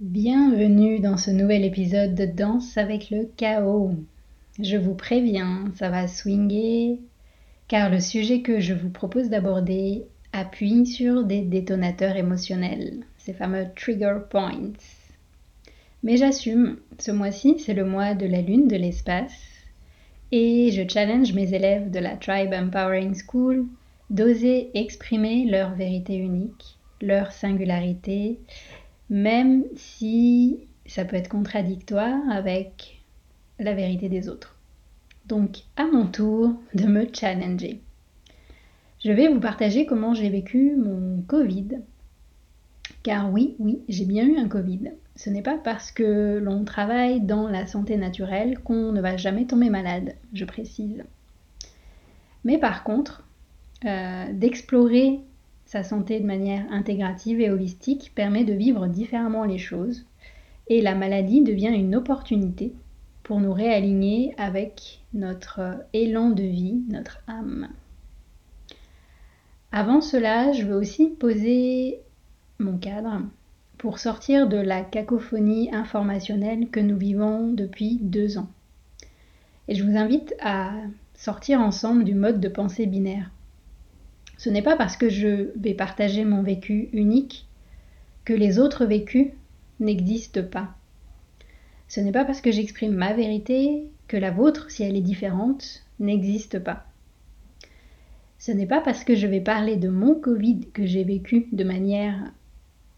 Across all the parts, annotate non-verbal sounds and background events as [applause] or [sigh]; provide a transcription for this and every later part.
Bienvenue dans ce nouvel épisode de Danse avec le chaos. Je vous préviens, ça va swinguer car le sujet que je vous propose d'aborder appuie sur des détonateurs émotionnels, ces fameux trigger points. Mais j'assume, ce mois-ci c'est le mois de la lune de l'espace et je challenge mes élèves de la Tribe Empowering School d'oser exprimer leur vérité unique, leur singularité même si ça peut être contradictoire avec la vérité des autres. Donc, à mon tour de me challenger. Je vais vous partager comment j'ai vécu mon Covid. Car oui, oui, j'ai bien eu un Covid. Ce n'est pas parce que l'on travaille dans la santé naturelle qu'on ne va jamais tomber malade, je précise. Mais par contre, euh, d'explorer sa santé de manière intégrative et holistique permet de vivre différemment les choses et la maladie devient une opportunité pour nous réaligner avec notre élan de vie, notre âme. Avant cela, je veux aussi poser mon cadre pour sortir de la cacophonie informationnelle que nous vivons depuis deux ans. Et je vous invite à sortir ensemble du mode de pensée binaire. Ce n'est pas parce que je vais partager mon vécu unique que les autres vécus n'existent pas. Ce n'est pas parce que j'exprime ma vérité que la vôtre, si elle est différente, n'existe pas. Ce n'est pas parce que je vais parler de mon Covid que j'ai vécu de manière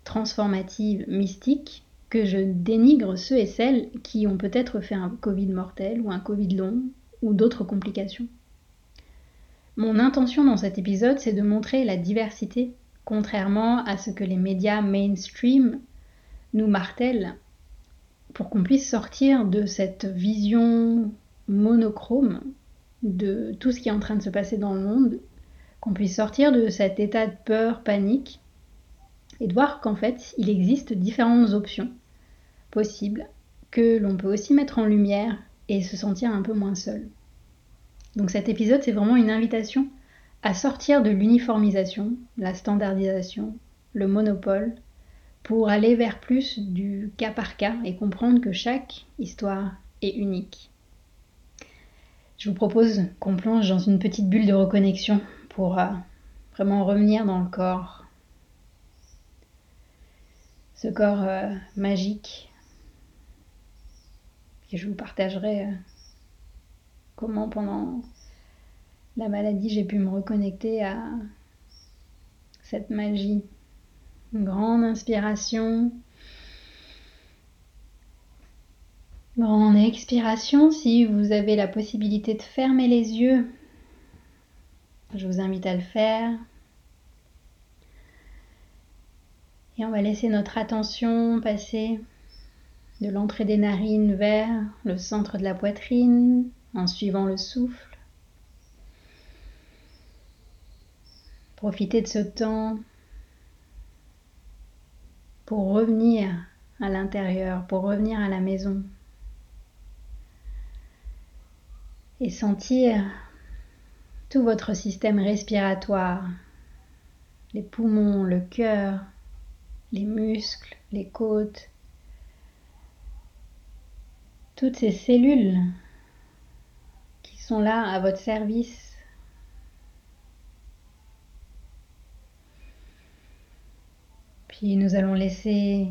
transformative, mystique, que je dénigre ceux et celles qui ont peut-être fait un Covid mortel ou un Covid long ou d'autres complications. Mon intention dans cet épisode, c'est de montrer la diversité, contrairement à ce que les médias mainstream nous martèlent, pour qu'on puisse sortir de cette vision monochrome de tout ce qui est en train de se passer dans le monde, qu'on puisse sortir de cet état de peur, panique, et de voir qu'en fait, il existe différentes options possibles, que l'on peut aussi mettre en lumière et se sentir un peu moins seul. Donc cet épisode, c'est vraiment une invitation à sortir de l'uniformisation, la standardisation, le monopole, pour aller vers plus du cas par cas et comprendre que chaque histoire est unique. Je vous propose qu'on plonge dans une petite bulle de reconnexion pour euh, vraiment revenir dans le corps. Ce corps euh, magique que je vous partagerai euh, comment pendant la maladie j'ai pu me reconnecter à cette magie. Une grande inspiration. Grande expiration. Si vous avez la possibilité de fermer les yeux, je vous invite à le faire. Et on va laisser notre attention passer de l'entrée des narines vers le centre de la poitrine, en suivant le souffle. Profitez de ce temps pour revenir à l'intérieur pour revenir à la maison et sentir tout votre système respiratoire, les poumons, le cœur, les muscles, les côtes, toutes ces cellules là à votre service. Puis nous allons laisser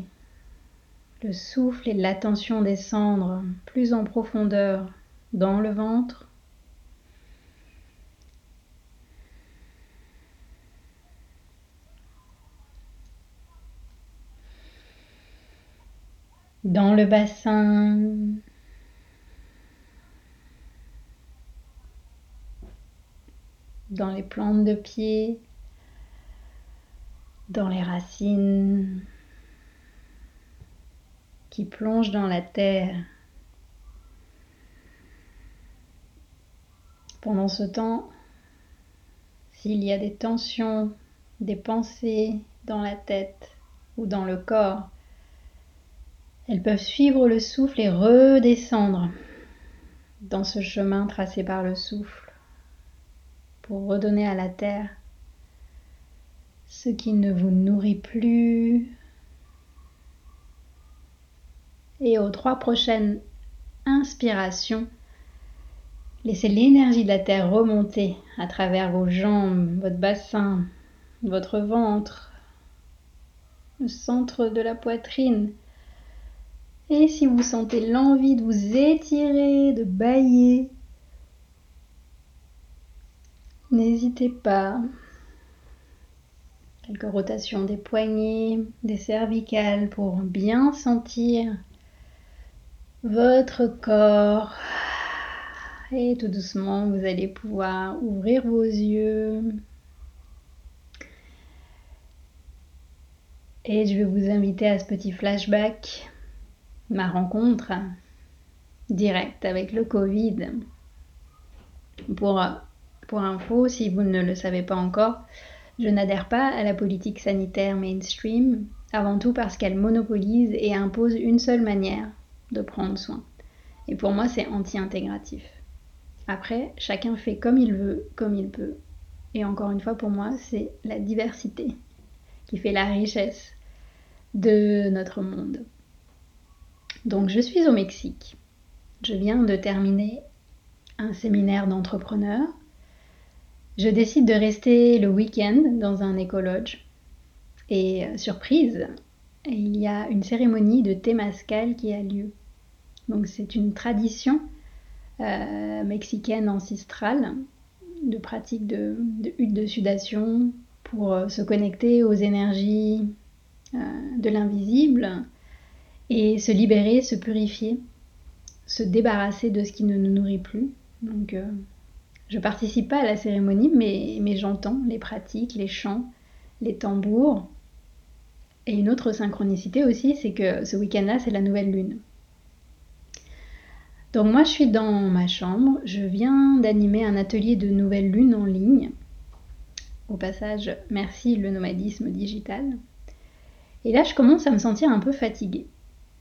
le souffle et l'attention descendre plus en profondeur dans le ventre. Dans le bassin, dans les plantes de pied, dans les racines qui plongent dans la terre. Pendant ce temps, s'il y a des tensions, des pensées dans la tête ou dans le corps, elles peuvent suivre le souffle et redescendre dans ce chemin tracé par le souffle pour redonner à la terre ce qui ne vous nourrit plus. Et aux trois prochaines inspirations, laissez l'énergie de la terre remonter à travers vos jambes, votre bassin, votre ventre, le centre de la poitrine. Et si vous sentez l'envie de vous étirer, de bailler, N'hésitez pas. Quelques rotations des poignets, des cervicales pour bien sentir votre corps. Et tout doucement, vous allez pouvoir ouvrir vos yeux. Et je vais vous inviter à ce petit flashback, ma rencontre directe avec le Covid, pour pour info, si vous ne le savez pas encore, je n'adhère pas à la politique sanitaire mainstream, avant tout parce qu'elle monopolise et impose une seule manière de prendre soin. Et pour moi, c'est anti-intégratif. Après, chacun fait comme il veut, comme il peut. Et encore une fois, pour moi, c'est la diversité qui fait la richesse de notre monde. Donc, je suis au Mexique. Je viens de terminer un séminaire d'entrepreneurs je décide de rester le week-end dans un écologe. Et euh, surprise, il y a une cérémonie de Temascal qui a lieu. Donc c'est une tradition euh, mexicaine ancestrale de pratique de, hutte de sudation pour euh, se connecter aux énergies de l'invisible et se libérer, se purifier, se débarrasser de ce qui ne nous nourrit plus. Je participe pas à la cérémonie, mais, j'entends les pratiques, les chants, les tambours. Et une autre synchronicité aussi, c'est que ce week-end-là, c'est la nouvelle lune. Donc moi, je suis dans ma chambre. Je viens d'animer un atelier de nouvelle lune en ligne. Au passage, merci le nomadisme digital. Et là, je commence à me sentir un peu fatiguée.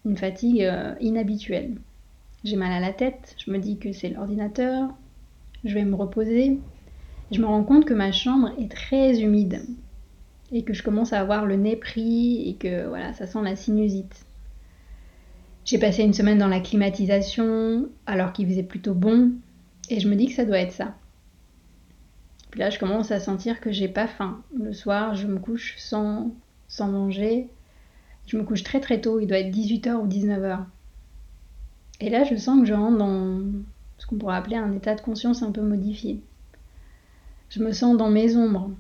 Une fatigue euh, inhabituelle. J'ai mal à la tête, je me dis que c'est l'ordinateur, je vais me reposer. Je me rends compte que ma chambre est très humide et que je commence à avoir le nez pris et que voilà, ça sent la sinusite. J'ai passé une semaine dans la climatisation alors qu'il faisait plutôt bon et je me dis que ça doit être ça. Puis là, je commence à sentir que j'ai pas faim. Le soir, je me couche sans, sans manger. Je me couche très très tôt, il doit être 18h ou 19h. Et là, je sens que je rentre dans, ce qu'on pourrait appeler un état de conscience un peu modifié. Je me sens dans mes ombres,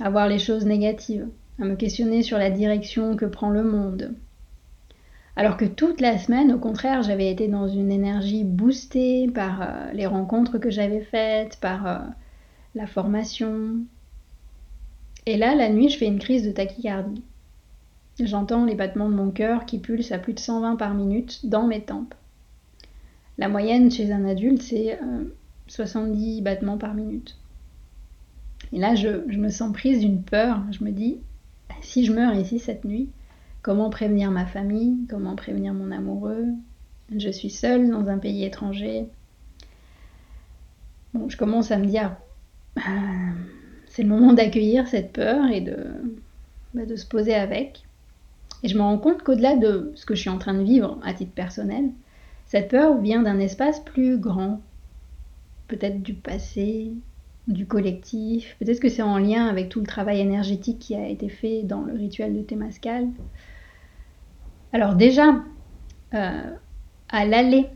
à voir les choses négatives, à me questionner sur la direction que prend le monde. Alors que toute la semaine, au contraire, j'avais été dans une énergie boostée par euh, les rencontres que j'avais faites, par euh, la formation. Et là, la nuit, je fais une crise de tachycardie. J'entends les battements de mon cœur qui pulsent à plus de 120 par minute dans mes tempes. La moyenne chez un adulte, c'est 70 euh, battements par minute. Et là, je, me sens prise d'une peur. Je me dis, si je meurs ici cette nuit, Comment prévenir ma famille? Comment prévenir mon amoureux? Je suis seule dans un pays étranger. Je commence à me dire, euh, c'est le moment d'accueillir cette peur et bah, de se poser avec. Et je me rends compte qu'au-delà de ce que je suis en train de vivre à titre personnel, cette peur vient d'un espace plus grand, peut-être du passé, du collectif, peut-être que c'est en lien avec tout le travail énergétique qui a été fait dans le rituel de Témascal. Alors déjà, euh, à l'aller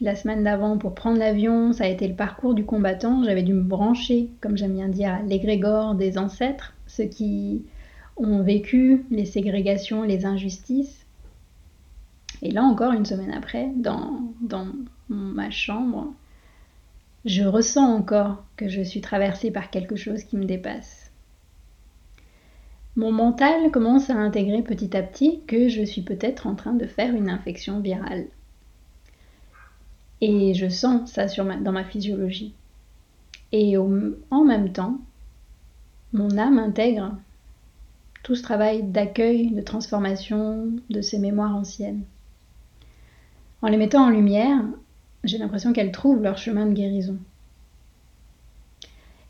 la semaine d'avant pour prendre l'avion, ça a été le parcours du combattant. J'avais dû me brancher, comme j'aime bien dire, à l'égrégore des ancêtres, ceux qui ont vécu les ségrégations, les injustices. Et là encore, une semaine après, dans, dans ma chambre, je ressens encore que je suis traversée par quelque chose qui me dépasse. Mon mental commence à intégrer petit à petit que je suis peut-être en train de faire une infection virale. Et je sens ça dans ma physiologie. Et en même temps, mon âme intègre tout ce travail d'accueil, de transformation de ces mémoires anciennes. En les mettant en lumière, j'ai l'impression qu'elles trouvent leur chemin de guérison.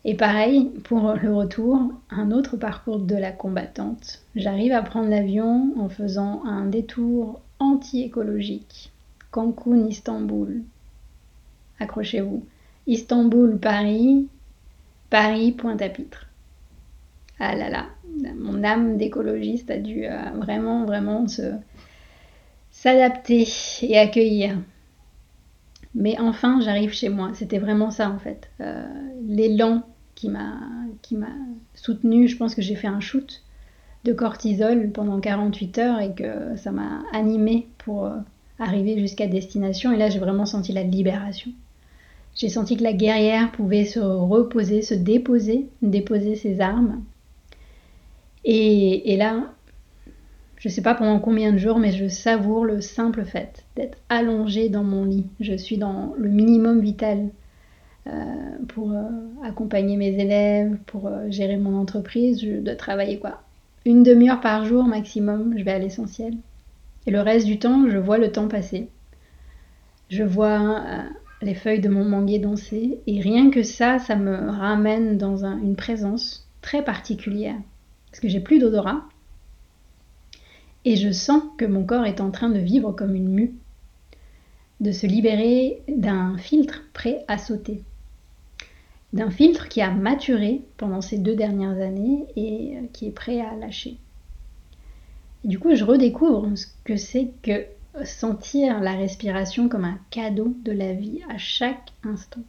Et pareil, pour le retour, un autre parcours de la combattante. J'arrive à prendre l'avion en faisant un détour anti-écologique. Cancun, Istanbul. Accrochez-vous. Istanbul, Paris, Paris, Pointe-à-Pitre. Ah là là, mon âme d'écologiste a dû euh, vraiment, vraiment s'adapter et accueillir. Mais enfin, j'arrive chez moi. C'était vraiment ça en fait. Euh, l'élan qui m'a qui m'a soutenu. Je pense que j'ai fait un shoot de cortisol pendant 48 heures et que ça m'a animé pour euh, arriver jusqu'à destination. Et là, j'ai vraiment senti la libération. J'ai senti que la guerrière pouvait se reposer, se déposer, déposer ses armes et, là, je ne sais pas pendant combien de jours, mais je savoure le simple fait d'être allongée dans mon lit. Je suis dans le minimum vital euh, pour euh, accompagner mes élèves, pour euh, gérer mon entreprise. Je dois travailler quoi Une demi-heure par jour maximum, je vais à l'essentiel. Et le reste du temps, je vois le temps passer. Je vois les feuilles de mon manguier danser. Et rien que ça, ça me ramène dans une présence très particulière parce que j'ai plus d'odorat. Et je sens que mon corps est en train de vivre comme une mue, de se libérer d'un filtre prêt à sauter. D'un filtre qui a maturé pendant ces deux dernières années et qui est prêt à lâcher. Et du coup, je redécouvre ce que c'est que sentir la respiration comme un cadeau de la vie à chaque instant.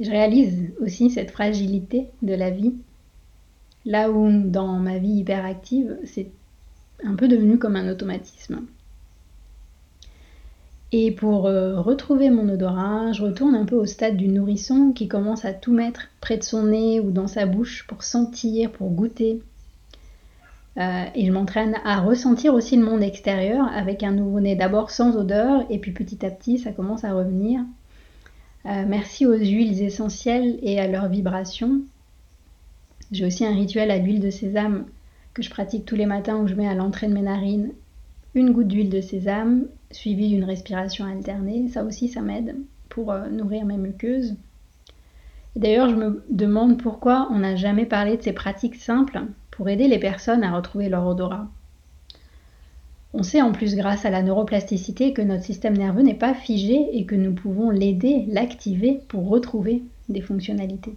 Je réalise aussi cette fragilité de la vie Là où dans ma vie hyperactive, c'est un peu devenu comme un automatisme. Et pour euh, retrouver mon odorat, je retourne un peu au stade du nourrisson qui commence à tout mettre près de son nez ou dans sa bouche pour sentir, pour goûter. Euh, et je m'entraîne à ressentir aussi le monde extérieur avec un nouveau-né d'abord sans odeur et puis petit à petit ça commence à revenir. Euh, merci aux huiles essentielles et à leurs vibrations j'ai aussi un rituel à l'huile de sésame que je pratique tous les matins où je mets à l'entrée de mes narines une goutte d'huile de sésame suivie d'une respiration alternée. Ça aussi, ça m'aide pour euh, nourrir mes muqueuses. D'ailleurs, je me demande pourquoi on n'a jamais parlé de ces pratiques simples pour aider les personnes à retrouver leur odorat. On sait en plus grâce à la neuroplasticité que notre système nerveux n'est pas figé et que nous pouvons l'aider, l'activer pour retrouver des fonctionnalités.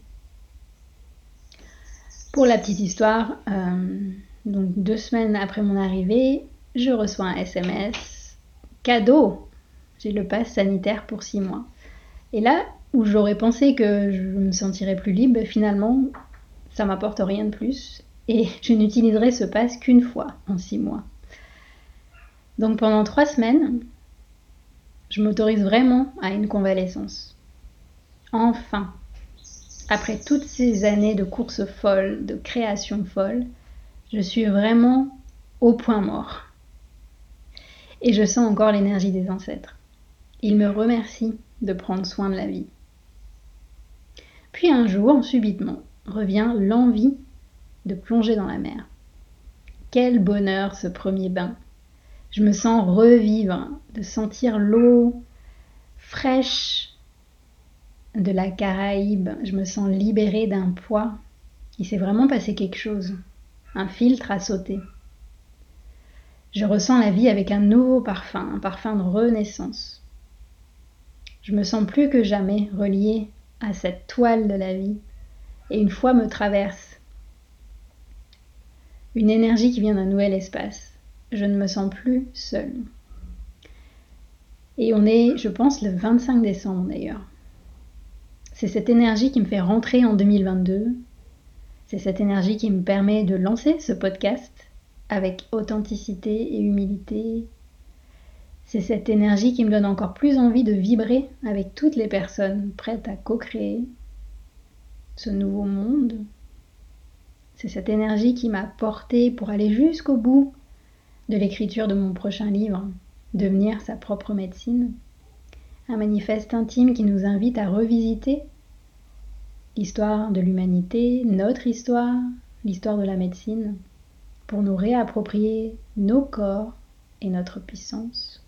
Pour la petite histoire, euh, deux semaines après mon arrivée, je reçois un SMS cadeau. J'ai le pass sanitaire pour six mois. Et là où j'aurais pensé que je me sentirais plus libre, finalement, ça m'apporte rien de plus. Et [laughs] je n'utiliserai ce pass qu'une fois en six mois. Donc pendant trois semaines, je m'autorise vraiment à une convalescence. Enfin, après toutes ces années de course folle, de création folle, je suis vraiment au point mort. Et je sens encore l'énergie des ancêtres. Ils me remercient de prendre soin de la vie. Puis un jour, subitement, revient l'envie de plonger dans la mer. quel bonheur ce premier bain. Je me sens revivre, de sentir l'eau fraîche de la Caraïbe. Je me sens libérée d'un poids. Il s'est vraiment passé quelque chose. Un filtre a sauté. Je ressens la vie avec un nouveau parfum, un parfum de renaissance. Je me sens plus que jamais reliée à cette toile de la vie et une foi me traverse. Une énergie qui vient d'un nouvel espace. Je ne me sens plus seule. Et on est, je pense, le 25 décembre d'ailleurs. C'est cette énergie qui me fait rentrer en 2022. C'est cette énergie qui me permet de lancer ce podcast avec authenticité et humilité. C'est cette énergie qui me donne encore plus envie de vibrer avec toutes les personnes prêtes à co-créer ce nouveau monde. C'est cette énergie qui m'a porté pour aller jusqu'au bout de l'écriture de mon prochain livre, Devenir sa propre médecine. Un manifeste intime qui nous invite à revisiter l'histoire de l'humanité, notre histoire, l'histoire de la médecine, pour nous réapproprier nos corps et notre puissance.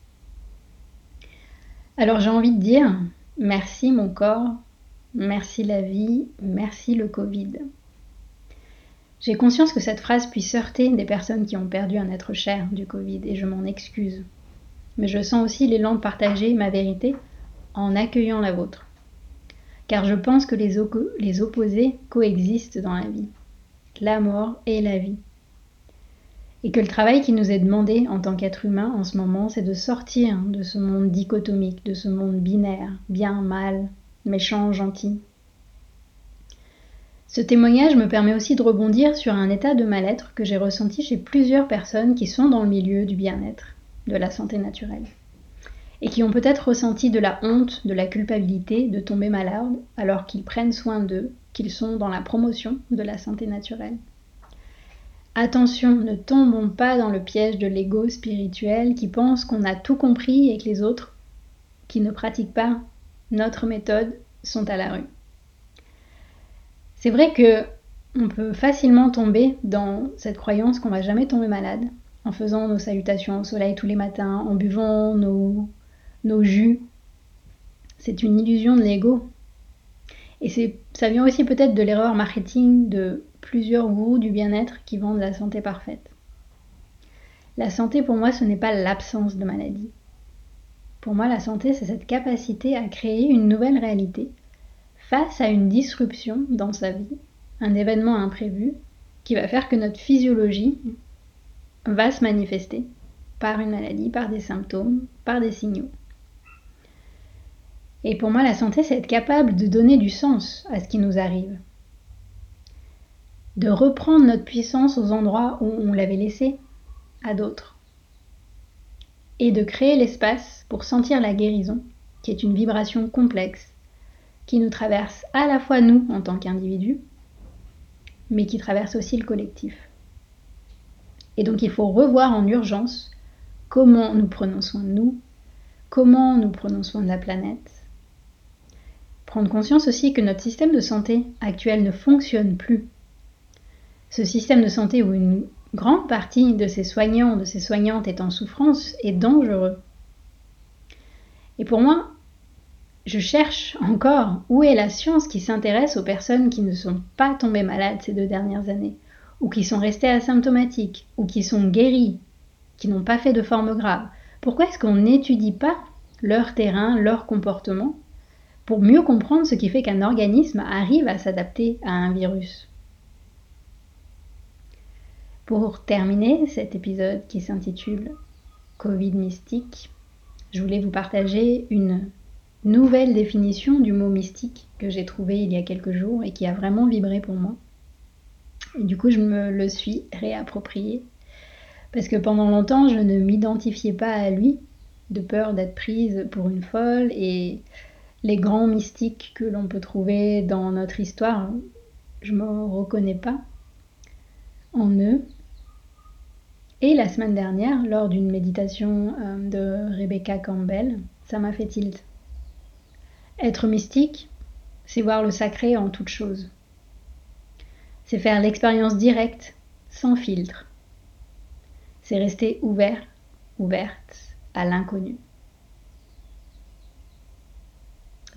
Alors j'ai envie de dire merci mon corps, merci la vie, merci le Covid. J'ai conscience que cette phrase puisse heurter des personnes qui ont perdu un être cher du Covid et je m'en excuse. Mais je sens aussi l'élan de partager ma vérité en accueillant la vôtre. Car je pense que les, opposés coexistent dans la vie, la mort et la vie. Et que le travail qui nous est demandé en tant qu'être humain en ce moment, c'est de sortir de ce monde dichotomique, de ce monde binaire, bien, mal, méchant, gentil. Ce témoignage me permet aussi de rebondir sur un état de mal-être que j'ai ressenti chez plusieurs personnes qui sont dans le milieu du bien-être, de la santé naturelle, et qui ont peut-être ressenti de la honte, de la culpabilité de tomber malade alors qu'ils prennent soin d'eux, qu'ils sont dans la promotion de la santé naturelle. Attention, ne tombons pas dans le piège de l'ego spirituel qui pense qu'on a tout compris et que les autres qui ne pratiquent pas notre méthode sont à la rue. C'est vrai que on peut facilement tomber dans cette croyance qu'on va jamais tomber malade en faisant nos salutations au soleil tous les matins, en buvant nos, nos jus. C'est une illusion de l'ego. Et ça vient aussi peut-être de l'erreur marketing de plusieurs goûts du bien-être qui vendent la santé parfaite. La santé pour moi ce n'est pas l'absence de maladie. Pour moi la santé c'est cette capacité à créer une nouvelle réalité face à une disruption dans sa vie, un événement imprévu qui va faire que notre physiologie va se manifester par une maladie, par des symptômes, par des signaux. Et pour moi, la santé, c'est être capable de donner du sens à ce qui nous arrive, de reprendre notre puissance aux endroits où on l'avait laissée à d'autres. Et de créer l'espace pour sentir la guérison, qui est une vibration complexe, qui nous traverse à la fois nous en tant qu'individus, mais qui traverse aussi le collectif. Et donc il faut revoir en urgence comment nous prenons soin de nous, comment nous prenons soin de la planète. Prendre conscience aussi que notre système de santé actuel ne fonctionne plus ce système de santé où une grande partie de ces soignants, de ces soignantes est en souffrance est dangereux. Et pour moi, je cherche encore où est la science qui s'intéresse aux personnes qui ne sont pas tombées malades ces deux dernières années, ou qui sont restées asymptomatiques, ou qui sont guéries, qui n'ont pas fait de forme grave. Pourquoi est-ce qu'on n'étudie pas leur terrain, leur comportement, pour mieux comprendre ce qui fait qu'un organisme arrive à s'adapter à un virus pour terminer cet épisode qui s'intitule Covid mystique, je voulais vous partager une nouvelle définition du mot mystique que j'ai trouvé il y a quelques jours et qui a vraiment vibré pour moi. Et du coup, je me le suis réapproprié parce que pendant longtemps, je ne m'identifiais pas à lui de peur d'être prise pour une folle et les grands mystiques que l'on peut trouver dans notre histoire, je me reconnais pas en eux et la semaine dernière, lors d'une méditation euh, de Rebecca Campbell, ça m'a fait tilt. Être mystique, c'est voir le sacré en toute chose. C'est faire l'expérience directe, sans filtre, c'est rester ouvert, ouverte à l'inconnu.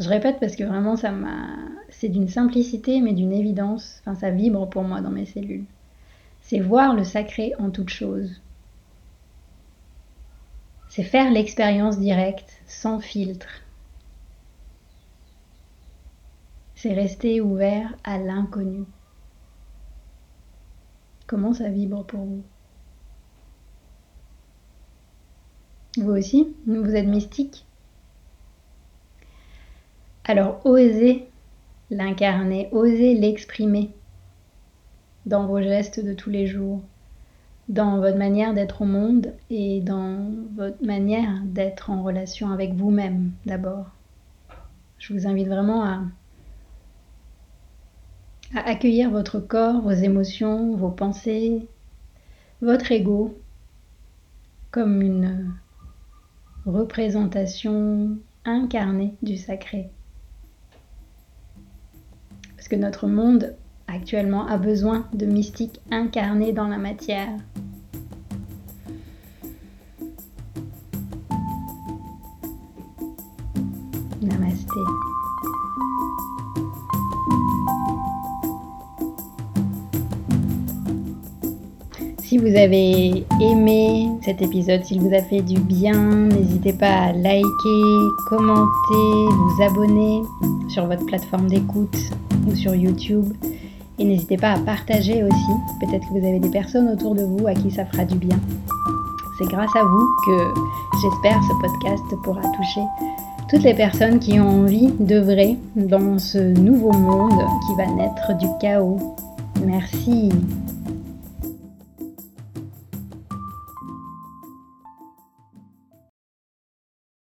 Je répète parce que vraiment ça m'a c'est d'une simplicité mais d'une évidence, enfin ça vibre pour moi dans mes cellules. C'est voir le sacré en toute chose. C'est faire l'expérience directe, sans filtre. C'est rester ouvert à l'inconnu. Comment ça vibre pour vous? Vous aussi? Vous êtes mystique? Alors osez l'incarner, osez l'exprimer dans vos gestes de tous les jours, dans votre manière d'être au monde et dans votre manière d'être en relation avec vous-même d'abord. Je vous invite vraiment à, accueillir votre corps, vos émotions, vos pensées, votre ego comme une représentation incarnée du sacré. Parce que notre monde actuellement a besoin de mystiques incarnés dans la matière. Namasté. Si vous avez aimé cet épisode, s'il vous a fait du bien, n'hésitez pas à liker, commenter, vous abonner sur votre plateforme d'écoute ou sur YouTube. Et n'hésitez pas à partager aussi. Peut-être que vous avez des personnes autour de vous à qui ça fera du bien. C'est grâce à vous que j'espère ce podcast pourra toucher toutes les personnes qui ont envie d'œuvrer dans ce nouveau monde qui va naître du chaos. Merci.